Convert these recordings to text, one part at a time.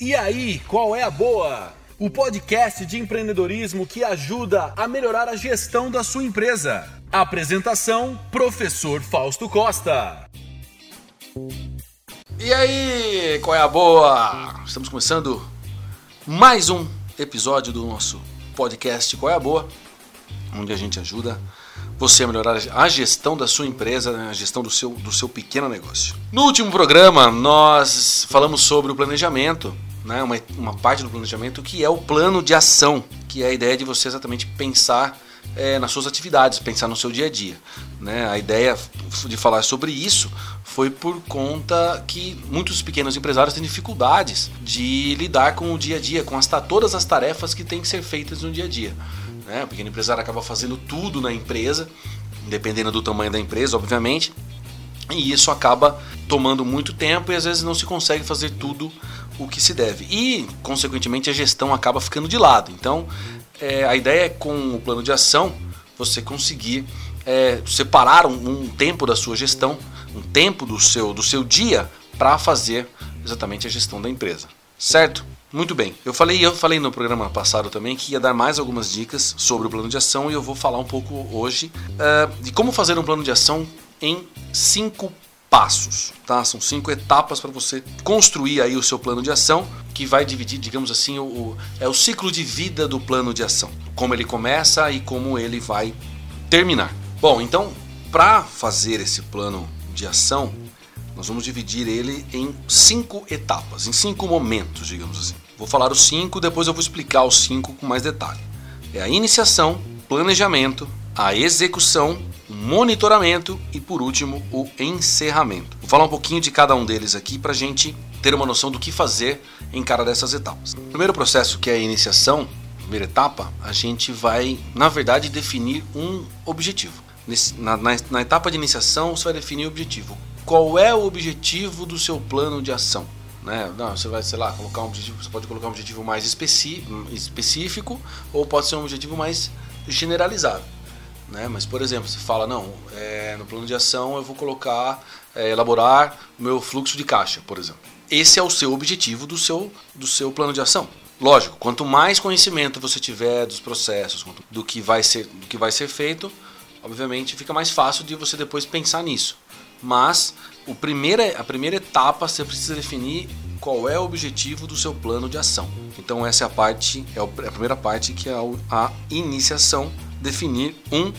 E aí, qual é a boa? O podcast de empreendedorismo que ajuda a melhorar a gestão da sua empresa. Apresentação: Professor Fausto Costa. E aí, qual é a boa? Estamos começando mais um episódio do nosso podcast Qual é a boa? Onde a gente ajuda você a melhorar a gestão da sua empresa, né, a gestão do seu, do seu pequeno negócio. No último programa, nós falamos sobre o planejamento, né, uma, uma parte do planejamento que é o plano de ação, que é a ideia de você exatamente pensar é, nas suas atividades, pensar no seu dia a dia. Né? A ideia de falar sobre isso foi por conta que muitos pequenos empresários têm dificuldades de lidar com o dia a dia, com as, todas as tarefas que têm que ser feitas no dia a dia. Né? O pequeno empresário acaba fazendo tudo na empresa, dependendo do tamanho da empresa, obviamente, e isso acaba tomando muito tempo e às vezes não se consegue fazer tudo o que se deve. E, consequentemente, a gestão acaba ficando de lado. Então, é, a ideia é com o plano de ação você conseguir é, separar um, um, tempo da sua gestão, um tempo do seu, do seu dia para fazer exatamente a gestão da empresa. Certo? Muito bem. Eu falei, eu falei no programa passado também que ia dar mais algumas dicas sobre o plano de ação e eu vou falar um pouco hoje uh, de como fazer um plano de ação em cinco passos, tá? São cinco etapas para você construir aí o seu plano de ação, que vai dividir, digamos assim, o, o, é o ciclo de vida do plano de ação, como ele começa e como ele vai terminar. Bom, então, para fazer esse plano de ação, nós vamos dividir ele em cinco etapas, em cinco momentos, digamos assim. Vou falar os cinco, depois eu vou explicar os cinco com mais detalhe. É a iniciação, planejamento, a execução, o monitoramento e, por último, o encerramento. Vou falar um pouquinho de cada um deles aqui para a gente ter uma noção do que fazer em cada dessas etapas. O primeiro processo, que é a iniciação, primeira etapa, a gente vai, na verdade, definir um objetivo. Na, na, na etapa de iniciação, você vai definir o objetivo. Qual é o objetivo do seu plano de ação? Né? Não, você vai, sei lá, colocar um objetivo, você pode colocar um objetivo mais específico ou pode ser um objetivo mais generalizado. Né? Mas, por exemplo, você fala, não, é, no plano de ação eu vou colocar, é, elaborar o meu fluxo de caixa, por exemplo. Esse é o seu objetivo do seu, do seu plano de ação. Lógico, quanto mais conhecimento você tiver dos processos, do que vai ser, do que vai ser feito, obviamente fica mais fácil de você depois pensar nisso. Mas o primeira, a primeira etapa você precisa definir qual é o objetivo do seu plano de ação. Então essa é a parte, é a primeira parte que é a iniciação, definir um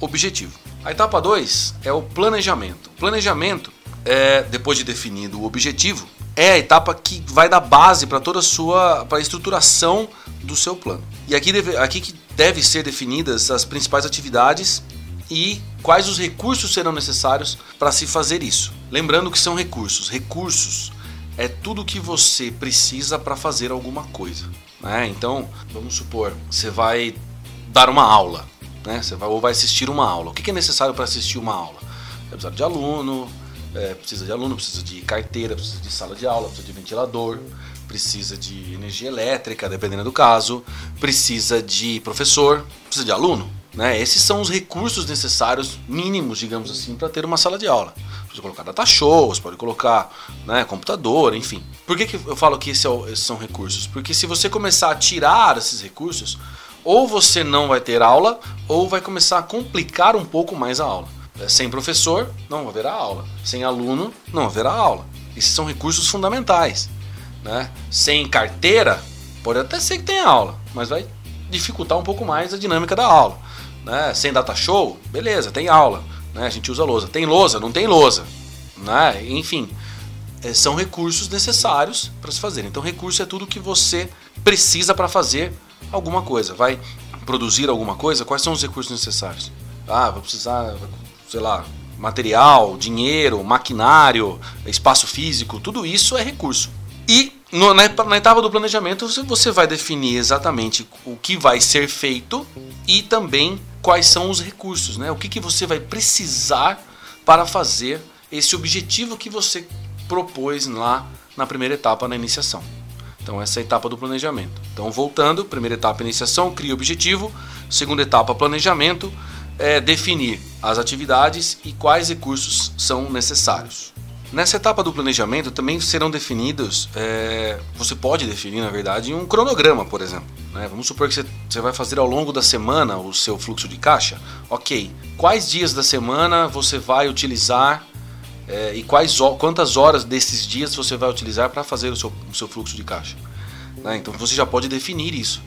objetivo. A etapa 2 é o planejamento. planejamento é depois de definido o objetivo, é a etapa que vai dar base para toda a sua para a estruturação do seu plano. E aqui deve, aqui que deve ser definidas as principais atividades e quais os recursos serão necessários para se fazer isso. Lembrando que são recursos. Recursos é tudo que você precisa para fazer alguma coisa. Né? Então, vamos supor, você vai dar uma aula, né? você vai, ou vai assistir uma aula. O que é necessário para assistir uma aula? Vai precisar de aluno, é, precisa de aluno, precisa de carteira, precisa de sala de aula, precisa de ventilador, precisa de energia elétrica, dependendo do caso, precisa de professor, precisa de aluno. Né? Esses são os recursos necessários mínimos, digamos assim, para ter uma sala de aula. Pode colocar data show, você pode colocar né, computador, enfim. Por que, que eu falo que é esses são recursos? Porque se você começar a tirar esses recursos, ou você não vai ter aula, ou vai começar a complicar um pouco mais a aula. É, sem professor, não haverá aula. Sem aluno, não haverá aula. Esses são recursos fundamentais. Né? Sem carteira, pode até ser que tenha aula, mas vai dificultar um pouco mais a dinâmica da aula né? Sem data show, beleza, tem aula, né? A gente usa lousa. Tem lousa, não tem lousa, né? Enfim, é, são recursos necessários para se fazer. Então, recurso é tudo que você precisa para fazer alguma coisa. Vai produzir alguma coisa? Quais são os recursos necessários? Ah, vai precisar, sei lá, material, dinheiro, maquinário, espaço físico, tudo isso é recurso. E no, na, na, etapa do planejamento você vai definir exatamente o que vai ser feito e também quais são os recursos, né? O que, que você vai precisar para fazer esse objetivo que você propôs lá na primeira etapa na iniciação. Então essa é a etapa do planejamento. Então voltando, primeira etapa iniciação, cria objetivo, segunda etapa planejamento, é definir as atividades e quais recursos são necessários. Nessa etapa do planejamento também serão definidos, é, você pode definir, na verdade, um cronograma, por exemplo. Né? Vamos supor que você, você vai fazer ao longo da semana o seu fluxo de caixa. Ok, quais dias da semana você vai utilizar é, e quais, quantas horas desses dias você vai utilizar para fazer o seu, o seu fluxo de caixa? Né? Então você já pode definir isso.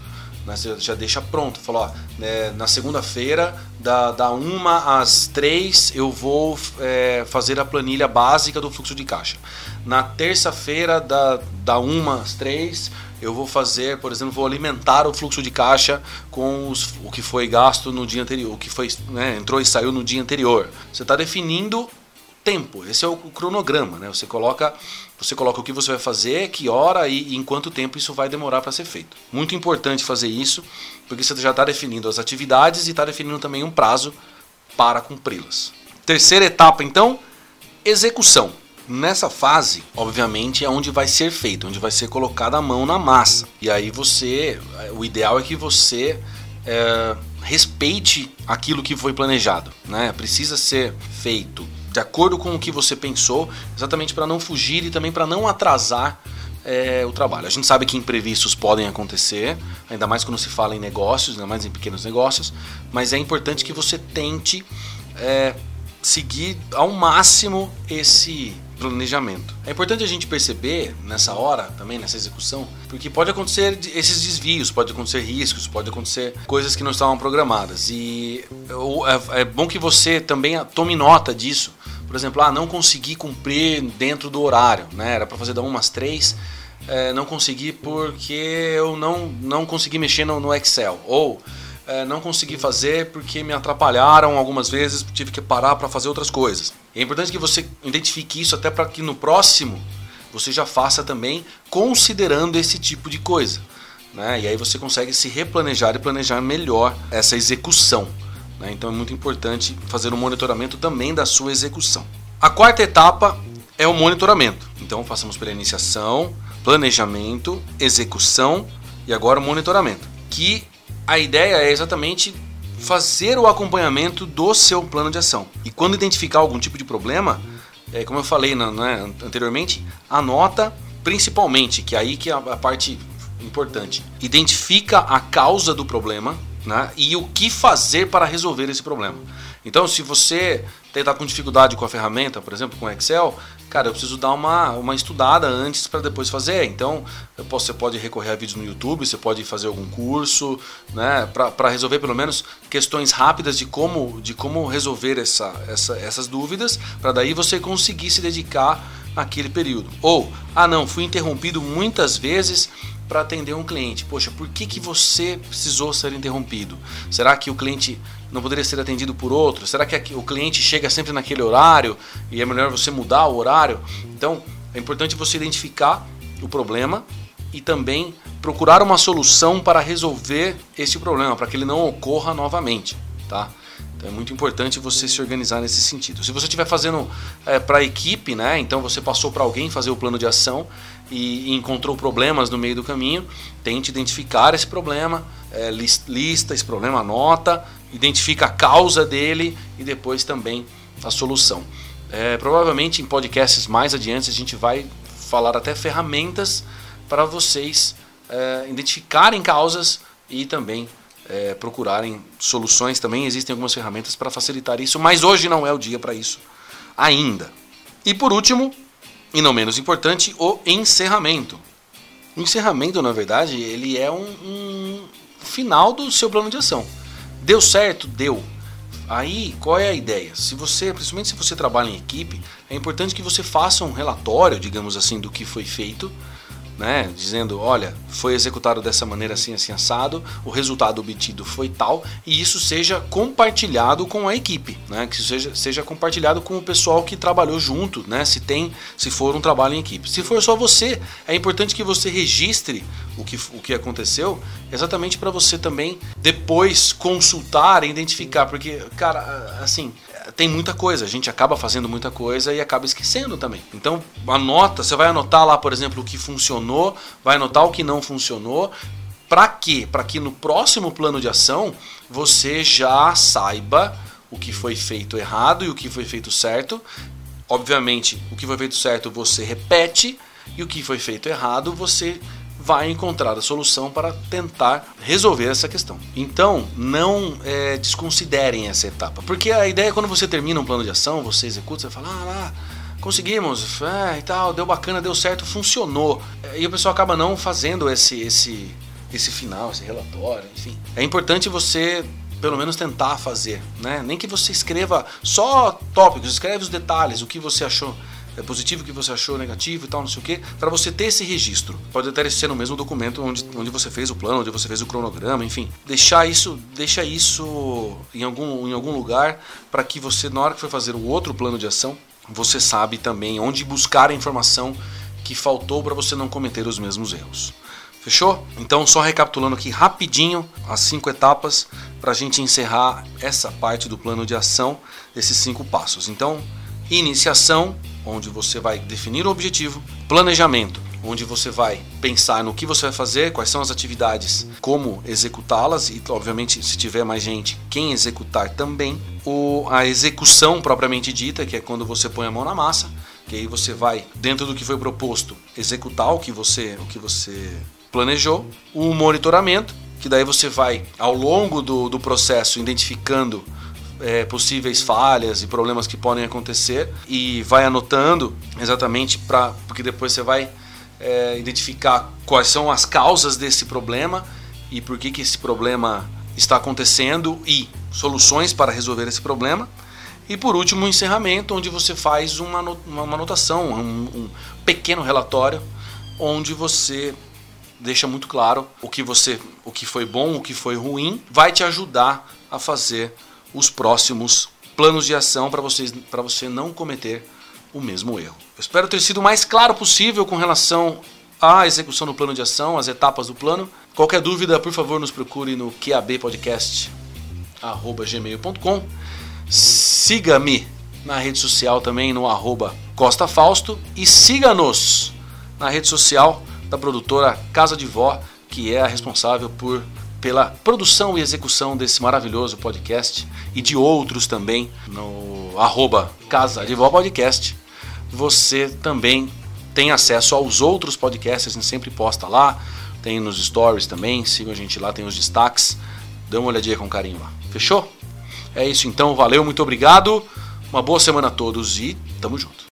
Né? Você já deixa pronto. Falou, né, na segunda-feira, da, da 1 às 3, eu vou é, fazer a planilha básica do fluxo de caixa. Na terça-feira, da, da 1 às 3, eu vou fazer, por exemplo, vou alimentar o fluxo de caixa com os, o que foi gasto no dia anterior, o que foi né, entrou e saiu no dia anterior. Você está definindo tempo. Esse é o cronograma, né? Você coloca, você coloca o que você vai fazer, que hora e, em quanto tempo isso vai demorar para ser feito. Muito importante fazer isso, porque você já está definindo as atividades e está definindo também um prazo para cumpri-las. Terceira etapa, então, execução. Nessa fase, obviamente, é onde vai ser feito, onde vai ser colocada a mão na massa. E aí você, o ideal é que você é, respeite aquilo que foi planejado, né? Precisa ser feito de acordo com o que você pensou, exatamente para não fugir e também para não atrasar é, o trabalho. A gente sabe que imprevistos podem acontecer, ainda mais quando se fala em negócios, ainda mais em pequenos negócios, mas é importante que você tente é, seguir ao máximo esse planejamento. É importante a gente perceber nessa hora, também nessa execução, porque pode acontecer esses desvios, pode acontecer riscos, pode acontecer coisas que não estavam programadas. E é, é bom que você também tome nota disso. Por exemplo, ah, não consegui cumprir dentro do horário, né? Era para fazer da 1 às 3, é, não consegui porque eu não, não consegui mexer no, no Excel. Ou é, não consegui fazer porque me atrapalharam algumas vezes, tive que parar para fazer outras coisas. É importante que você identifique isso até para que no próximo você já faça também considerando esse tipo de coisa. Né? E aí você consegue se replanejar e planejar melhor essa execução. Né? Então é muito importante fazer um monitoramento também da sua execução. A quarta etapa é o monitoramento. Então façamos pela iniciação, planejamento, execução e agora o monitoramento. Que a ideia é exatamente fazer o acompanhamento do seu plano de ação. E quando identificar algum tipo de problema, é, como eu falei né, anteriormente, anota principalmente, que é aí que é a parte importante. Identifica a causa do problema né, e o que fazer para resolver esse problema. Então, se você está com dificuldade com a ferramenta, por exemplo, com Excel, cara, eu preciso dar uma, uma estudada antes para depois fazer. Então, posso, você pode recorrer a vídeos no YouTube, você pode fazer algum curso, né, para resolver pelo menos questões rápidas de como, de como resolver essa, essa, essas dúvidas, para daí você conseguir se dedicar naquele período. Ou, ah não, fui interrompido muitas vezes para atender um cliente. Poxa, por que, que você precisou ser interrompido? Será que o cliente não poderia ser atendido por outro? Será que o cliente chega sempre naquele horário e é melhor você mudar o horário? Então, é importante você identificar o problema e também procurar uma solução para resolver esse problema, para que ele não ocorra novamente, tá? Então é muito importante você se organizar nesse sentido. Se você estiver fazendo é, para a equipe, né? Então você passou para alguém fazer o plano de ação e, encontrou problemas no meio do caminho, tente identificar esse problema, é, lista esse problema, anota, identifica a causa dele e depois também a solução. É, provavelmente em podcasts mais adiante a gente vai falar até ferramentas para vocês é, identificarem causas e também é, procurarem soluções também. Existem algumas ferramentas para facilitar isso, mas hoje não é o dia para isso ainda. E por último, e não menos importante, o encerramento. O encerramento, na verdade, ele é um, um final do seu plano de ação. Deu certo? Deu. Aí, qual é a ideia? Se você, principalmente se você trabalha em equipe, é importante que você faça um relatório, digamos assim, do que foi feito né, dizendo, olha, foi executado dessa maneira assim, assim, assado, o resultado obtido foi tal, e isso seja compartilhado com a equipe, né, que seja, seja compartilhado com o pessoal que trabalhou junto, né, se tem, se for um trabalho em equipe. Se for só você, é importante que você registre o que, o que aconteceu, exatamente para você também depois consultar identificar, porque, cara, assim, tem muita coisa, a gente acaba fazendo muita coisa e acaba esquecendo também. Então, anota, você vai anotar lá, por exemplo, o que funcionou, vai anotar o que não funcionou. Para quê? Para que no próximo plano de ação você já saiba o que foi feito errado e o que foi feito certo, Obviamente, o que foi feito certo você repete e o que foi feito errado você vai encontrar a solução para tentar resolver essa questão. Então, não é, desconsiderem essa etapa, porque a ideia é quando você termina um plano de ação, você executa, você fala, ah lá, conseguimos, é, e tal, deu bacana, deu certo, funcionou. E o pessoal acaba não fazendo esse, esse, esse final, esse relatório, enfim. É importante você pelo menos tentar fazer, né? Nem que você escreva só tópicos, escreve os detalhes, o que você achou é positivo, o que você achou negativo e tal, não sei o que, para você ter esse registro. Pode até ser no mesmo documento onde, onde você fez o plano, onde você fez o cronograma, enfim. Deixar isso, deixa isso em algum, em algum lugar para que você, na hora que for fazer o outro plano de ação, você sabe também onde buscar a informação que faltou para você não cometer os mesmos erros. Fechou? Então, só recapitulando aqui rapidinho as cinco etapas para a gente encerrar essa parte do plano de ação, desses cinco passos. Então, iniciação, onde você vai definir o objetivo, planejamento, onde você vai pensar no que você vai fazer, quais são as atividades, como executá-las e, obviamente, se tiver mais gente, quem executar também. O, a execução propriamente dita, que é quando você põe a mão na massa, que aí você vai, dentro do que foi proposto, executar o que você, o que você planejou, o monitoramento, que daí você vai, ao longo do, do processo, identificando é, possíveis falhas e problemas que podem acontecer e vai anotando exatamente para porque depois você vai é, identificar quais são as causas desse problema e por que, que esse problema está acontecendo e soluções para resolver esse problema. E por último, o encerramento, onde você faz uma, uma anotação, um, um pequeno relatório, onde você deixa muito claro o que você, o que foi bom, o que foi ruim, vai te ajudar a fazer os próximos planos de ação para você, para você não cometer o mesmo erro. Eu espero ter sido o mais claro possível com relação à execução do plano de ação, as etapas do plano. Qualquer dúvida, por favor, nos procure no qabpodcast@gmail.com. Siga-me na rede social também no arroba Costa Fausto e siga-nos na rede social da produtora Casa de Vó, que é a responsável por pela produção e execução desse maravilhoso podcast e de outros também no arroba Casa de Vó Podcast. Você também tem acesso aos outros podcasts, a gente sempre posta lá, tem nos stories também, sigam a gente lá, tem os destaques, dê uma olhadinha com carinho lá. Fechou? É isso então, valeu, muito obrigado, uma boa semana a todos e tamo junto.